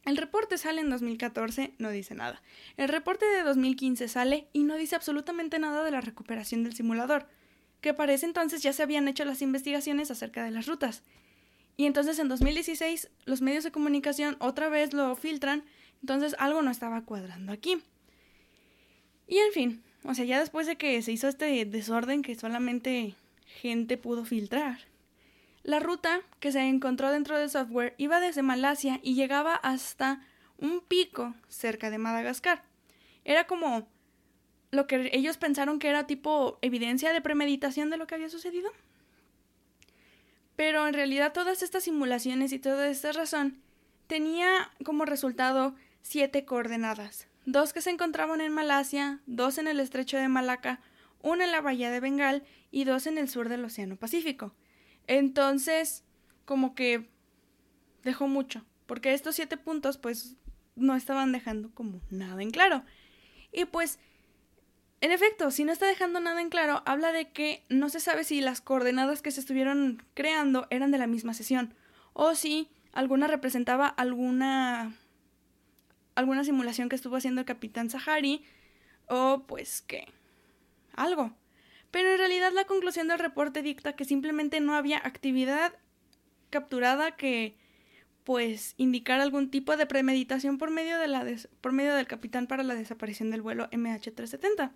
el reporte sale en 2014, no dice nada. El reporte de 2015 sale y no dice absolutamente nada de la recuperación del simulador, que para ese entonces ya se habían hecho las investigaciones acerca de las rutas. Y entonces en 2016 los medios de comunicación otra vez lo filtran, entonces algo no estaba cuadrando aquí. Y en fin, o sea, ya después de que se hizo este desorden que solamente gente pudo filtrar, la ruta que se encontró dentro del software iba desde Malasia y llegaba hasta un pico cerca de Madagascar. Era como lo que ellos pensaron que era tipo evidencia de premeditación de lo que había sucedido. Pero en realidad todas estas simulaciones y toda esta razón tenía como resultado siete coordenadas. Dos que se encontraban en Malasia, dos en el estrecho de Malaca, una en la bahía de Bengal y dos en el sur del Océano Pacífico. Entonces, como que dejó mucho, porque estos siete puntos pues no estaban dejando como nada en claro. Y pues, en efecto, si no está dejando nada en claro, habla de que no se sabe si las coordenadas que se estuvieron creando eran de la misma sesión, o si alguna representaba alguna alguna simulación que estuvo haciendo el capitán Sahari, o pues que algo pero en realidad la conclusión del reporte dicta que simplemente no había actividad capturada que pues indicara algún tipo de premeditación por medio, de la por medio del capitán para la desaparición del vuelo MH370.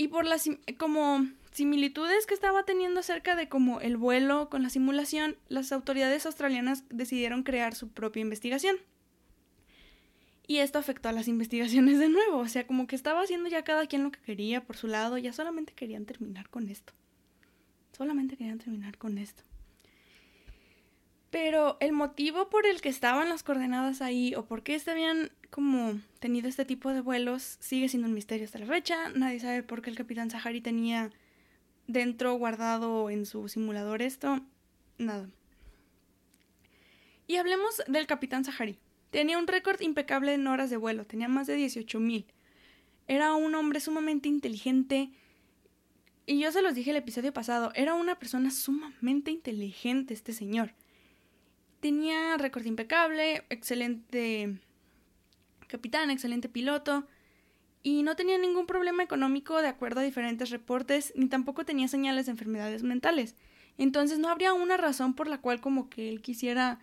Y por las como similitudes que estaba teniendo acerca de como el vuelo con la simulación, las autoridades australianas decidieron crear su propia investigación. Y esto afectó a las [laughs] investigaciones de nuevo. O sea, como que estaba haciendo ya cada quien lo que quería por su lado. Ya solamente querían terminar con esto. Solamente querían terminar con esto. Pero el motivo por el que estaban las coordenadas ahí o por qué habían como tenido este tipo de vuelos sigue siendo un misterio hasta la fecha. Nadie sabe por qué el capitán Sahari tenía dentro guardado en su simulador esto. Nada. Y hablemos del capitán Sahari. Tenía un récord impecable en horas de vuelo, tenía más de 18.000. Era un hombre sumamente inteligente y yo se los dije el episodio pasado, era una persona sumamente inteligente este señor. Tenía récord impecable, excelente capitán, excelente piloto, y no tenía ningún problema económico de acuerdo a diferentes reportes, ni tampoco tenía señales de enfermedades mentales. Entonces no habría una razón por la cual como que él quisiera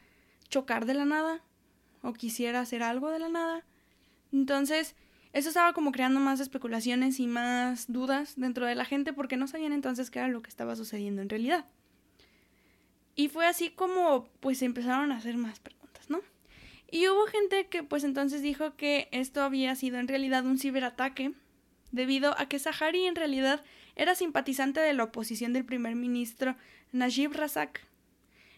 chocar de la nada o quisiera hacer algo de la nada. Entonces, eso estaba como creando más especulaciones y más dudas dentro de la gente porque no sabían entonces qué era lo que estaba sucediendo en realidad. Y fue así como pues empezaron a hacer más preguntas, ¿no? Y hubo gente que pues entonces dijo que esto había sido en realidad un ciberataque debido a que Sahari en realidad era simpatizante de la oposición del primer ministro Najib Razak.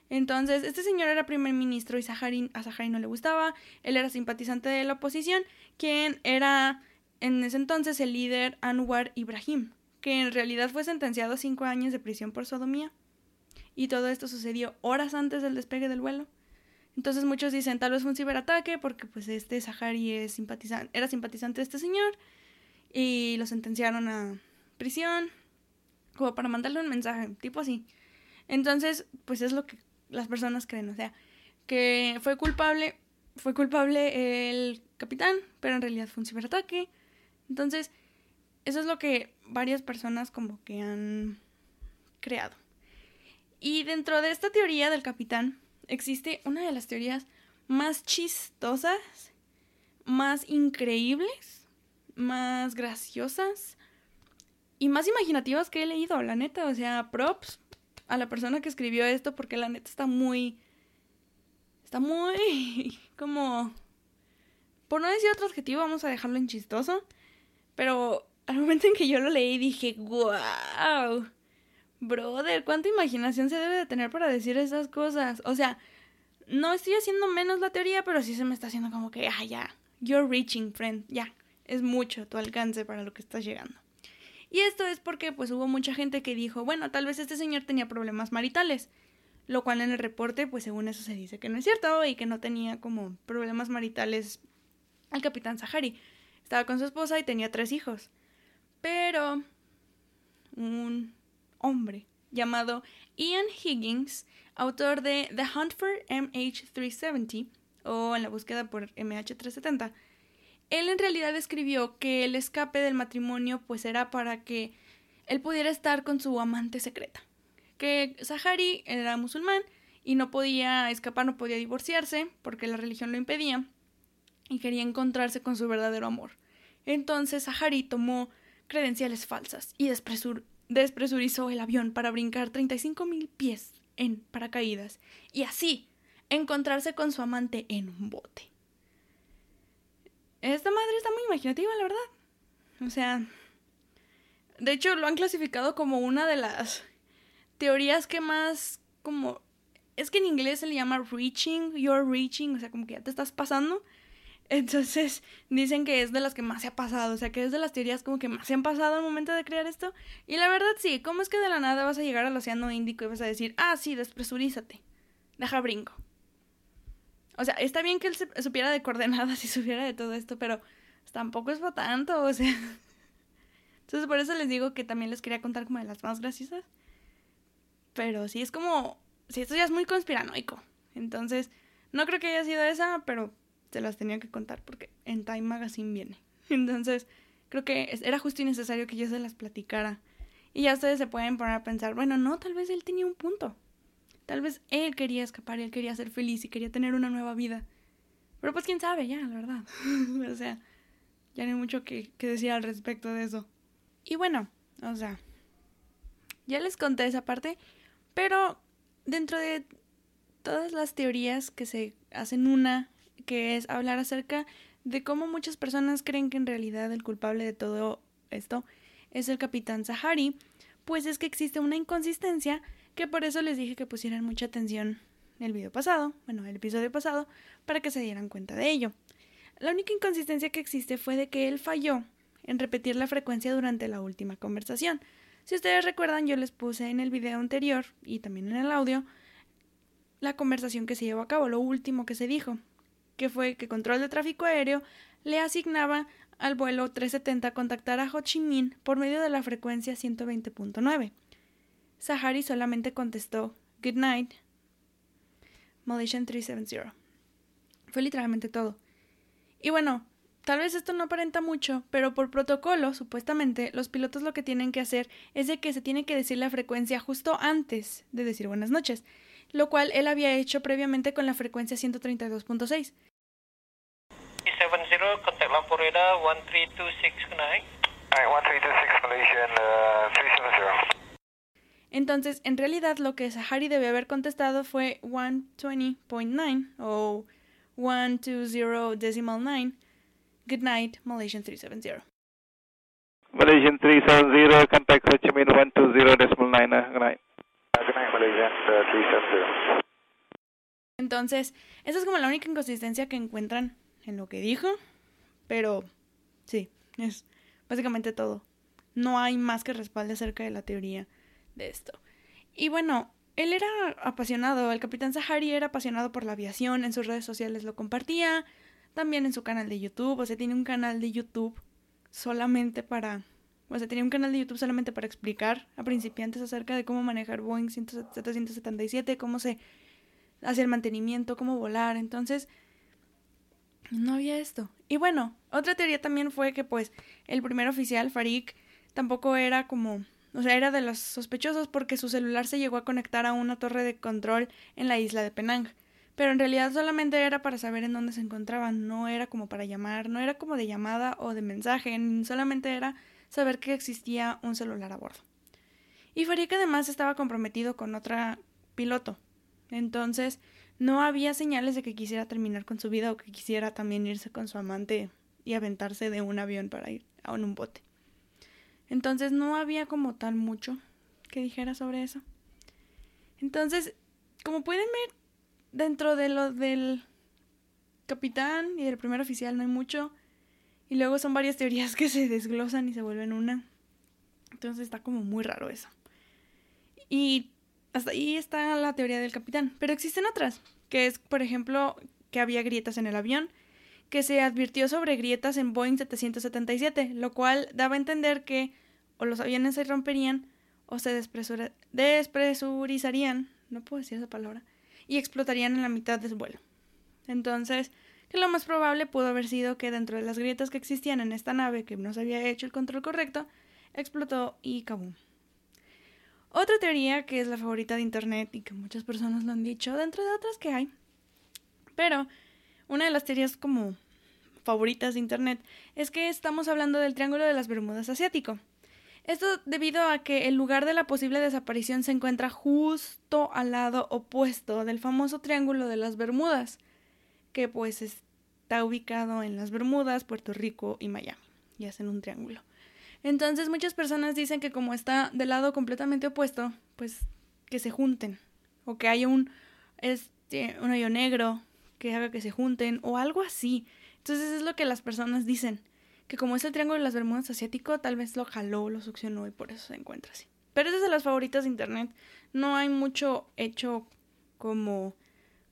Entonces, este señor era primer ministro y a Sahari no le gustaba, él era simpatizante de la oposición, quien era en ese entonces el líder Anwar Ibrahim, que en realidad fue sentenciado a cinco años de prisión por sodomía. Y todo esto sucedió horas antes del despegue del vuelo. Entonces muchos dicen tal vez fue un ciberataque porque pues este Sahari es simpatizante, era simpatizante de este señor y lo sentenciaron a prisión como para mandarle un mensaje, tipo así. Entonces, pues es lo que las personas creen, o sea, que fue culpable, fue culpable el capitán, pero en realidad fue un ciberataque. Entonces, eso es lo que varias personas como que han creado. Y dentro de esta teoría del capitán, existe una de las teorías más chistosas, más increíbles, más graciosas y más imaginativas que he leído, la neta. O sea, props a la persona que escribió esto porque la neta está muy... Está muy... [laughs] como... Por no decir otro adjetivo, vamos a dejarlo en chistoso. Pero al momento en que yo lo leí dije, wow. Brother, ¿cuánta imaginación se debe de tener para decir esas cosas? O sea, no estoy haciendo menos la teoría, pero sí se me está haciendo como que, ah, ya, you're reaching, friend, ya, es mucho tu alcance para lo que estás llegando. Y esto es porque pues hubo mucha gente que dijo, bueno, tal vez este señor tenía problemas maritales, lo cual en el reporte pues según eso se dice que no es cierto y que no tenía como problemas maritales al capitán Sahari. Estaba con su esposa y tenía tres hijos. Pero un hombre llamado Ian Higgins, autor de The Hunt for MH370 o En la búsqueda por MH370, él en realidad escribió que el escape del matrimonio pues era para que él pudiera estar con su amante secreta. Que Sahari era musulmán y no podía escapar, no podía divorciarse porque la religión lo impedía y quería encontrarse con su verdadero amor. Entonces Sahari tomó credenciales falsas y despresurizó el avión para brincar 35.000 pies en paracaídas y así encontrarse con su amante en un bote. Esta madre está muy imaginativa, la verdad. O sea, de hecho lo han clasificado como una de las teorías que más como es que en inglés se le llama reaching, you're reaching, o sea, como que ya te estás pasando. Entonces dicen que es de las que más se ha pasado, o sea, que es de las teorías como que más se han pasado al momento de crear esto. Y la verdad sí, ¿cómo es que de la nada vas a llegar al Océano Índico y vas a decir, ah, sí, despresurízate, deja brinco? O sea, está bien que él supiera de coordenadas [laughs] y supiera de todo esto, pero tampoco es para tanto, o sea. [laughs] Entonces por eso les digo que también les quería contar como de las más graciosas. Pero sí es como, sí, esto ya es muy conspiranoico. Entonces, no creo que haya sido esa, pero se las tenía que contar porque en Time Magazine viene. [laughs] Entonces, creo que era justo y necesario que yo se las platicara. Y ya ustedes se pueden poner a pensar, bueno, no, tal vez él tenía un punto. Tal vez él quería escapar, él quería ser feliz y quería tener una nueva vida. Pero pues quién sabe, ya, la verdad. [laughs] o sea, ya no hay mucho que, que decir al respecto de eso. Y bueno, o sea, ya les conté esa parte, pero dentro de todas las teorías que se hacen una, que es hablar acerca de cómo muchas personas creen que en realidad el culpable de todo esto es el capitán Sahari, pues es que existe una inconsistencia que por eso les dije que pusieran mucha atención en el video pasado, bueno, el episodio pasado, para que se dieran cuenta de ello. La única inconsistencia que existe fue de que él falló en repetir la frecuencia durante la última conversación. Si ustedes recuerdan, yo les puse en el video anterior y también en el audio la conversación que se llevó a cabo, lo último que se dijo, que fue que control de tráfico aéreo le asignaba al vuelo 370 contactar a Ho Chi Minh por medio de la frecuencia 120.9. Sahari solamente contestó Good night, Malaysian 370. Fue literalmente todo. Y bueno, tal vez esto no aparenta mucho, pero por protocolo, supuestamente, los pilotos lo que tienen que hacer es de que se tiene que decir la frecuencia justo antes de decir buenas noches, lo cual él había hecho previamente con la frecuencia 132.6. 70, contact Lampur Radar 1326, good night. Alright, 1326 Malaysian uh, 370. Entonces, en realidad lo que Sahari debe haber contestado fue 120.9 o 120.9. Good night, Malaysian 370. Malaysian 370, contact Ho Chi Minh 120.9, uh, good night. Uh, good night, Malaysian uh, 370. Entonces, esa es como la única inconsistencia que encuentran en lo que dijo, pero sí, es básicamente todo. No hay más que respalde acerca de la teoría de esto. Y bueno, él era apasionado, el capitán Sahari era apasionado por la aviación, en sus redes sociales lo compartía, también en su canal de YouTube, o sea, tiene un canal de YouTube solamente para, o sea, tenía un canal de YouTube solamente para explicar a principiantes acerca de cómo manejar Boeing 777, cómo se hace el mantenimiento, cómo volar, entonces no había esto. Y bueno, otra teoría también fue que pues el primer oficial, Farik, tampoco era como o sea, era de los sospechosos porque su celular se llegó a conectar a una torre de control en la isla de Penang. Pero en realidad solamente era para saber en dónde se encontraban, no era como para llamar, no era como de llamada o de mensaje, solamente era saber que existía un celular a bordo. Y Farik además estaba comprometido con otra piloto. Entonces, no había señales de que quisiera terminar con su vida o que quisiera también irse con su amante y aventarse de un avión para ir a un bote. Entonces no había como tal mucho que dijera sobre eso. Entonces, como pueden ver, dentro de lo del capitán y del primer oficial no hay mucho. Y luego son varias teorías que se desglosan y se vuelven una. Entonces está como muy raro eso. Y hasta ahí está la teoría del capitán. Pero existen otras, que es, por ejemplo, que había grietas en el avión, que se advirtió sobre grietas en Boeing 777, lo cual daba a entender que o los aviones se romperían o se despresurizarían, no puedo decir esa palabra, y explotarían en la mitad de su vuelo. Entonces, que lo más probable pudo haber sido que dentro de las grietas que existían en esta nave que no se había hecho el control correcto, explotó y cabum. Otra teoría que es la favorita de Internet y que muchas personas lo han dicho, dentro de otras que hay, pero una de las teorías como favoritas de Internet es que estamos hablando del Triángulo de las Bermudas asiático. Esto debido a que el lugar de la posible desaparición se encuentra justo al lado opuesto del famoso Triángulo de las Bermudas, que pues está ubicado en las Bermudas, Puerto Rico y Miami, y hacen un triángulo. Entonces muchas personas dicen que como está del lado completamente opuesto, pues que se junten, o que haya un, este, un hoyo negro que haga que se junten, o algo así. Entonces es lo que las personas dicen que como es el Triángulo de las Bermudas asiático, tal vez lo jaló, lo succionó y por eso se encuentra así. Pero es de las favoritas de internet. No hay mucho hecho como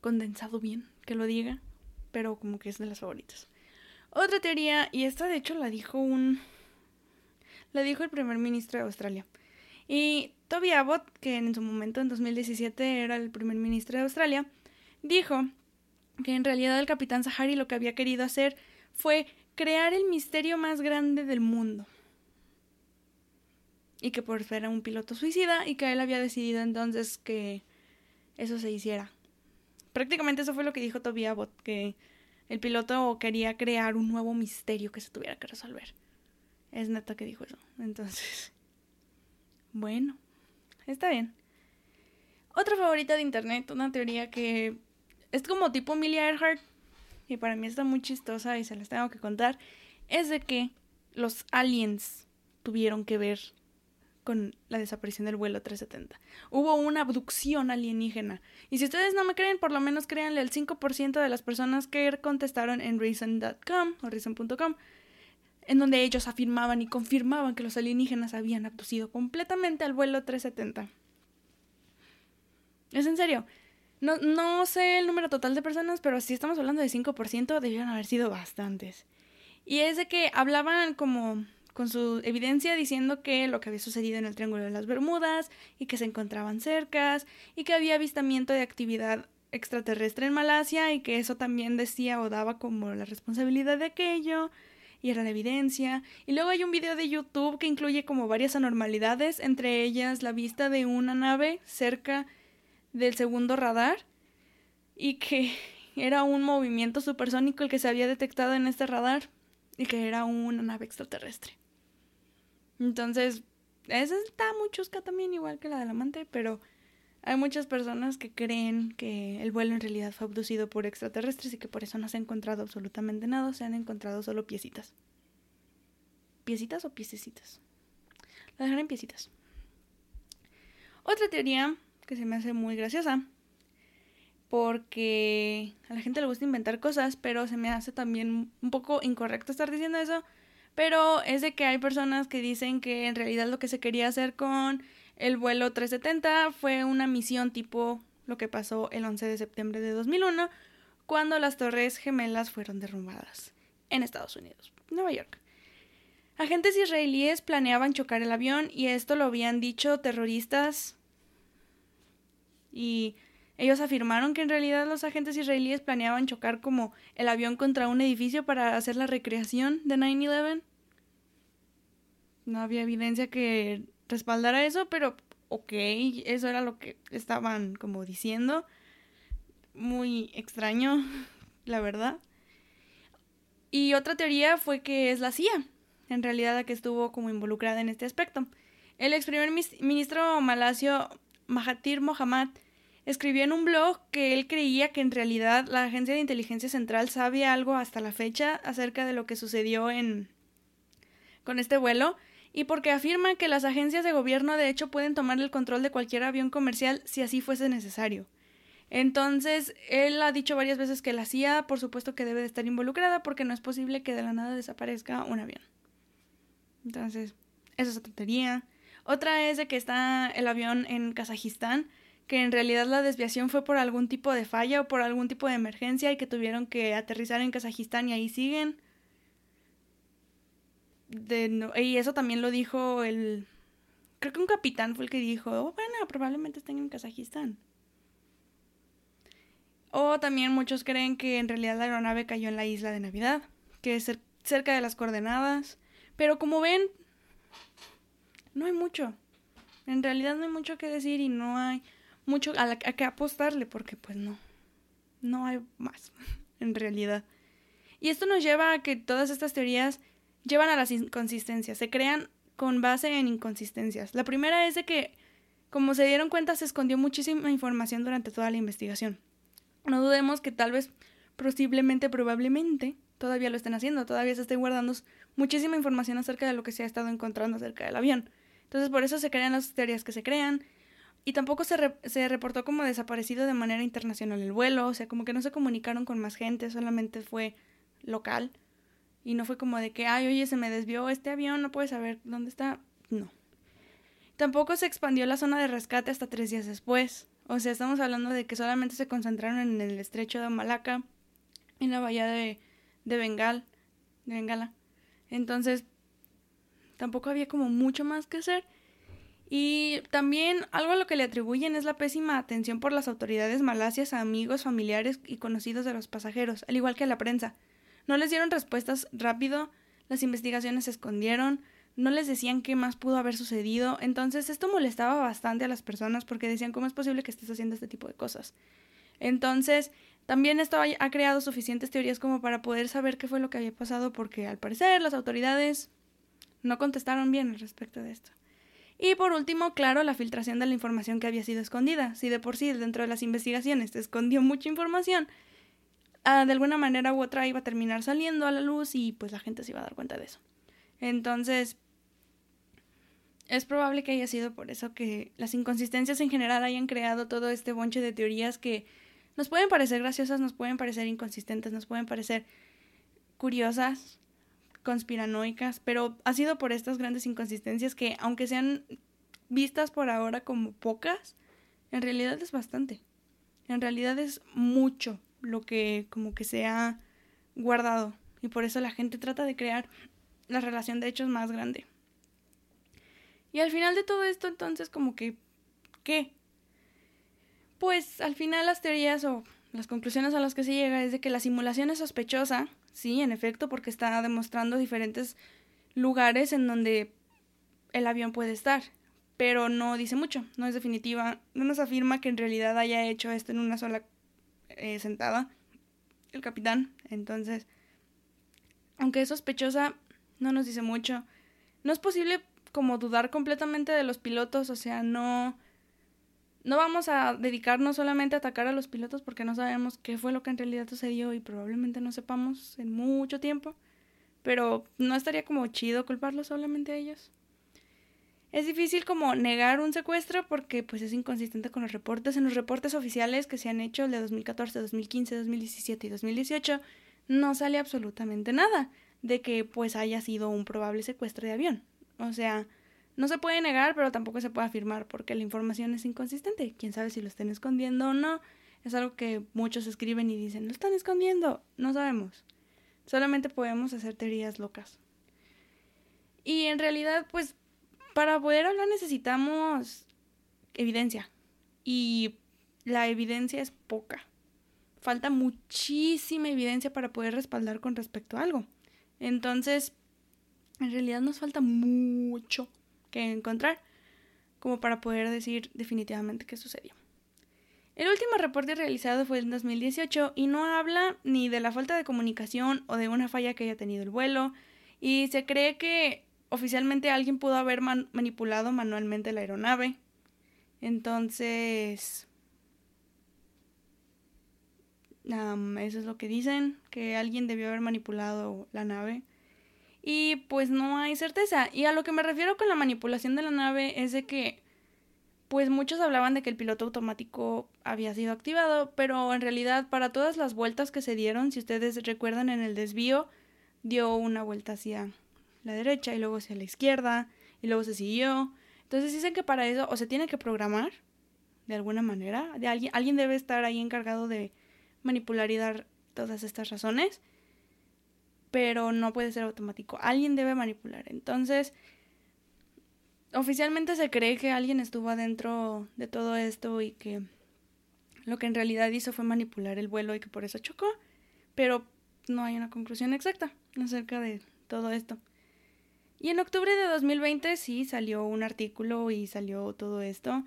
condensado bien, que lo diga, pero como que es de las favoritas. Otra teoría, y esta de hecho la dijo un... la dijo el primer ministro de Australia. Y Toby Abbott, que en su momento, en 2017, era el primer ministro de Australia, dijo que en realidad el capitán Sahari lo que había querido hacer fue crear el misterio más grande del mundo. Y que por ser un piloto suicida y que él había decidido entonces que eso se hiciera. Prácticamente eso fue lo que dijo Toby Abbott, que el piloto quería crear un nuevo misterio que se tuviera que resolver. Es neta que dijo eso. Entonces, [laughs] bueno, está bien. Otra favorita de internet, una teoría que es como tipo Amelia Earhart, y para mí está muy chistosa y se las tengo que contar, es de que los aliens tuvieron que ver con la desaparición del vuelo 370. Hubo una abducción alienígena. Y si ustedes no me creen, por lo menos créanle al 5% de las personas que contestaron en reason.com o reason.com, en donde ellos afirmaban y confirmaban que los alienígenas habían abducido completamente al vuelo 370. Es en serio. No, no sé el número total de personas, pero si estamos hablando de 5%, debieron haber sido bastantes. Y es de que hablaban como con su evidencia diciendo que lo que había sucedido en el Triángulo de las Bermudas y que se encontraban cercas y que había avistamiento de actividad extraterrestre en Malasia y que eso también decía o daba como la responsabilidad de aquello y era la evidencia. Y luego hay un video de YouTube que incluye como varias anormalidades, entre ellas la vista de una nave cerca del segundo radar y que [laughs] era un movimiento supersónico el que se había detectado en este radar y que era una nave extraterrestre. Entonces, esa está muy chusca también, igual que la del amante, pero hay muchas personas que creen que el vuelo en realidad fue abducido por extraterrestres y que por eso no se ha encontrado absolutamente nada, se han encontrado solo piecitas. ¿Piecitas o piececitas? La dejaré en piecitas. Otra teoría que se me hace muy graciosa porque a la gente le gusta inventar cosas, pero se me hace también un poco incorrecto estar diciendo eso, pero es de que hay personas que dicen que en realidad lo que se quería hacer con el vuelo 370 fue una misión tipo lo que pasó el 11 de septiembre de 2001, cuando las Torres Gemelas fueron derrumbadas en Estados Unidos, Nueva York. Agentes israelíes planeaban chocar el avión y esto lo habían dicho terroristas y ellos afirmaron que en realidad los agentes israelíes planeaban chocar como el avión contra un edificio para hacer la recreación de 9-11. No había evidencia que respaldara eso, pero ok, eso era lo que estaban como diciendo. Muy extraño, [laughs] la verdad. Y otra teoría fue que es la CIA, en realidad la que estuvo como involucrada en este aspecto. El ex primer ministro malasio Mahathir Mohamad escribió en un blog que él creía que en realidad la Agencia de Inteligencia Central sabe algo hasta la fecha acerca de lo que sucedió en con este vuelo y porque afirma que las agencias de gobierno de hecho pueden tomar el control de cualquier avión comercial si así fuese necesario. Entonces, él ha dicho varias veces que la CIA, por supuesto que debe de estar involucrada porque no es posible que de la nada desaparezca un avión. Entonces, esa es otra teoría. Otra es de que está el avión en Kazajistán que en realidad la desviación fue por algún tipo de falla o por algún tipo de emergencia y que tuvieron que aterrizar en Kazajistán y ahí siguen. Y eso también lo dijo el... Creo que un capitán fue el que dijo, oh, bueno, probablemente estén en Kazajistán. O también muchos creen que en realidad la aeronave cayó en la isla de Navidad, que es cerca de las coordenadas. Pero como ven, no hay mucho. En realidad no hay mucho que decir y no hay mucho a, la, que apostarle porque pues no, no hay más [laughs] en realidad. Y esto nos lleva a que todas estas teorías llevan a las inconsistencias, se crean con base en inconsistencias. La primera es de que, como se dieron cuenta, se escondió muchísima información durante toda la investigación. No dudemos que tal vez, posiblemente, probablemente, todavía lo estén haciendo, todavía se esté guardando muchísima información acerca de lo que se ha estado encontrando acerca del avión. Entonces, por eso se crean las teorías que se crean, y tampoco se, se reportó como desaparecido de manera internacional el vuelo, o sea, como que no se comunicaron con más gente, solamente fue local. Y no fue como de que, ay, oye, se me desvió este avión, no puedes saber dónde está. No. Tampoco se expandió la zona de rescate hasta tres días después. O sea, estamos hablando de que solamente se concentraron en el estrecho de Malaca, en la bahía de, de Bengal, de Bengala. Entonces, tampoco había como mucho más que hacer. Y también algo a lo que le atribuyen es la pésima atención por las autoridades malasias a amigos, familiares y conocidos de los pasajeros, al igual que a la prensa. No les dieron respuestas rápido, las investigaciones se escondieron, no les decían qué más pudo haber sucedido, entonces esto molestaba bastante a las personas porque decían cómo es posible que estés haciendo este tipo de cosas. Entonces, también esto ha creado suficientes teorías como para poder saber qué fue lo que había pasado porque al parecer las autoridades no contestaron bien al respecto de esto. Y por último, claro, la filtración de la información que había sido escondida. Si de por sí dentro de las investigaciones se escondió mucha información, ah, de alguna manera u otra iba a terminar saliendo a la luz y pues la gente se iba a dar cuenta de eso. Entonces, es probable que haya sido por eso que las inconsistencias en general hayan creado todo este bonche de teorías que nos pueden parecer graciosas, nos pueden parecer inconsistentes, nos pueden parecer curiosas, conspiranoicas, pero ha sido por estas grandes inconsistencias que, aunque sean vistas por ahora como pocas, en realidad es bastante. En realidad es mucho lo que como que se ha guardado Y por eso la gente trata de crear la relación de hechos más grande. Y al final de todo esto, entonces, como que, ¿qué? Pues al final las teorías o las conclusiones a las que se llega es de que la simulación es sospechosa, sí, en efecto, porque está demostrando diferentes lugares en donde el avión puede estar, pero no dice mucho, no es definitiva, no nos afirma que en realidad haya hecho esto en una sola eh, sentada el capitán, entonces, aunque es sospechosa, no nos dice mucho. No es posible como dudar completamente de los pilotos, o sea, no no vamos a dedicarnos solamente a atacar a los pilotos porque no sabemos qué fue lo que en realidad sucedió y probablemente no sepamos en mucho tiempo, pero no estaría como chido culparlos solamente a ellos. Es difícil como negar un secuestro porque pues es inconsistente con los reportes. En los reportes oficiales que se han hecho el de 2014, 2015, 2017 y 2018 no sale absolutamente nada de que pues haya sido un probable secuestro de avión. O sea, no se puede negar, pero tampoco se puede afirmar porque la información es inconsistente. Quién sabe si lo estén escondiendo o no. Es algo que muchos escriben y dicen, lo están escondiendo. No sabemos. Solamente podemos hacer teorías locas. Y en realidad, pues, para poder hablar necesitamos evidencia. Y la evidencia es poca. Falta muchísima evidencia para poder respaldar con respecto a algo. Entonces, en realidad nos falta mucho que encontrar como para poder decir definitivamente qué sucedió. El último reporte realizado fue en 2018 y no habla ni de la falta de comunicación o de una falla que haya tenido el vuelo y se cree que oficialmente alguien pudo haber manipulado manualmente la aeronave. Entonces, eso es lo que dicen, que alguien debió haber manipulado la nave y pues no hay certeza. Y a lo que me refiero con la manipulación de la nave es de que pues muchos hablaban de que el piloto automático había sido activado, pero en realidad para todas las vueltas que se dieron, si ustedes recuerdan en el desvío, dio una vuelta hacia la derecha y luego hacia la izquierda y luego se siguió. Entonces dicen que para eso o se tiene que programar de alguna manera, de alguien, alguien debe estar ahí encargado de manipular y dar todas estas razones pero no puede ser automático. Alguien debe manipular. Entonces, oficialmente se cree que alguien estuvo adentro de todo esto y que lo que en realidad hizo fue manipular el vuelo y que por eso chocó, pero no hay una conclusión exacta acerca de todo esto. Y en octubre de 2020 sí salió un artículo y salió todo esto.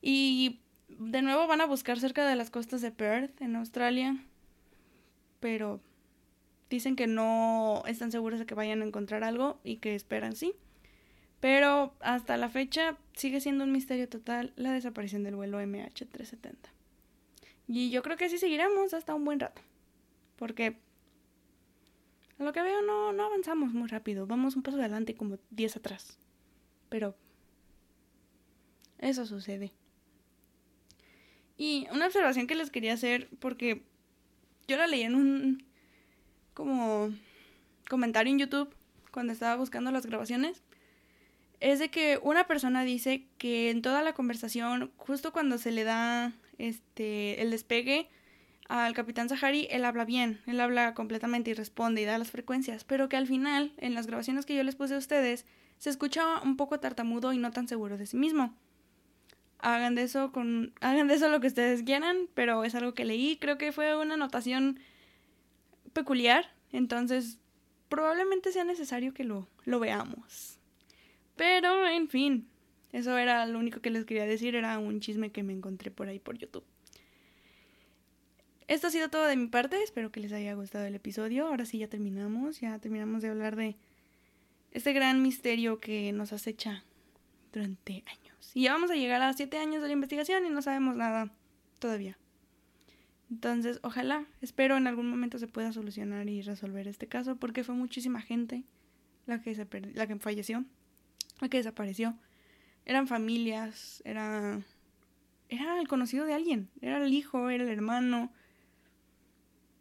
Y de nuevo van a buscar cerca de las costas de Perth, en Australia. Pero dicen que no están seguros de que vayan a encontrar algo y que esperan sí. Pero hasta la fecha sigue siendo un misterio total la desaparición del vuelo MH370. Y yo creo que así seguiremos hasta un buen rato. Porque a lo que veo no, no avanzamos muy rápido. Vamos un paso adelante como 10 atrás. Pero eso sucede. Y una observación que les quería hacer, porque yo la leí en un como comentario en YouTube cuando estaba buscando las grabaciones es de que una persona dice que en toda la conversación, justo cuando se le da este el despegue al capitán Sahari, él habla bien, él habla completamente y responde y da las frecuencias, pero que al final, en las grabaciones que yo les puse a ustedes, se escuchaba un poco tartamudo y no tan seguro de sí mismo. Hagan de eso con [laughs] hagan de eso lo que ustedes quieran, pero es algo que leí, creo que fue una anotación peculiar, entonces probablemente sea necesario que lo, lo veamos. Pero, en fin, eso era lo único que les quería decir, era un chisme que me encontré por ahí por YouTube. Esto ha sido todo de mi parte, espero que les haya gustado el episodio. Ahora sí ya terminamos, ya terminamos de hablar de este gran misterio que nos acecha durante años. Y ya vamos a llegar a siete años de la investigación y no sabemos nada todavía. Entonces, ojalá, espero en algún momento se pueda solucionar y resolver este caso, porque fue muchísima gente la que, se la que falleció, la que desapareció. Eran familias, era, era el conocido de alguien, era el hijo, era el hermano,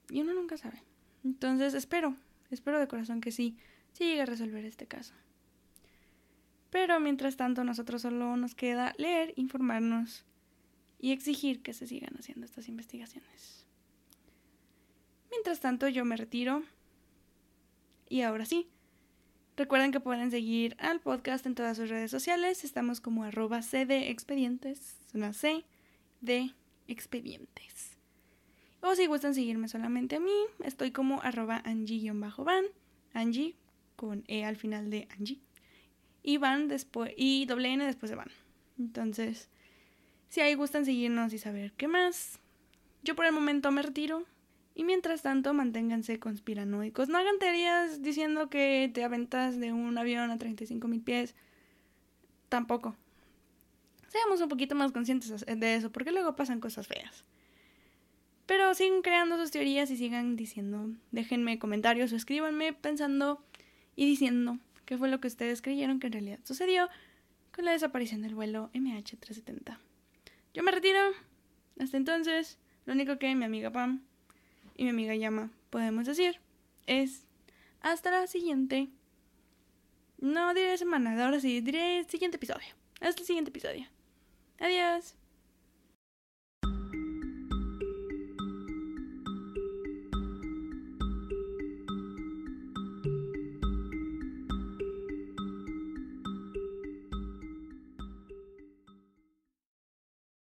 y uno nunca sabe. Entonces, espero, espero de corazón que sí, sí llegue a resolver este caso. Pero mientras tanto, nosotros solo nos queda leer, informarnos y exigir que se sigan haciendo estas investigaciones. Mientras tanto, yo me retiro. Y ahora sí. Recuerden que pueden seguir al podcast en todas sus redes sociales. Estamos como arroba C de expedientes. Una C de expedientes. O si gustan seguirme solamente a mí, estoy como arroba Angie-van. Angie con E al final de Angie. Y van después. Y doble N después de van. Entonces, si ahí gustan seguirnos y saber qué más. Yo por el momento me retiro. Y mientras tanto, manténganse conspiranoicos. No hagan teorías diciendo que te aventas de un avión a 35 mil pies. Tampoco. Seamos un poquito más conscientes de eso, porque luego pasan cosas feas. Pero sigan creando sus teorías y sigan diciendo, déjenme comentarios o escríbanme pensando y diciendo qué fue lo que ustedes creyeron que en realidad sucedió con la desaparición del vuelo MH370. Yo me retiro. Hasta entonces, lo único que mi amiga Pam y mi amiga Yama podemos decir es hasta la siguiente. No diré semana, ahora sí, diré siguiente episodio. Hasta el siguiente episodio. Adiós.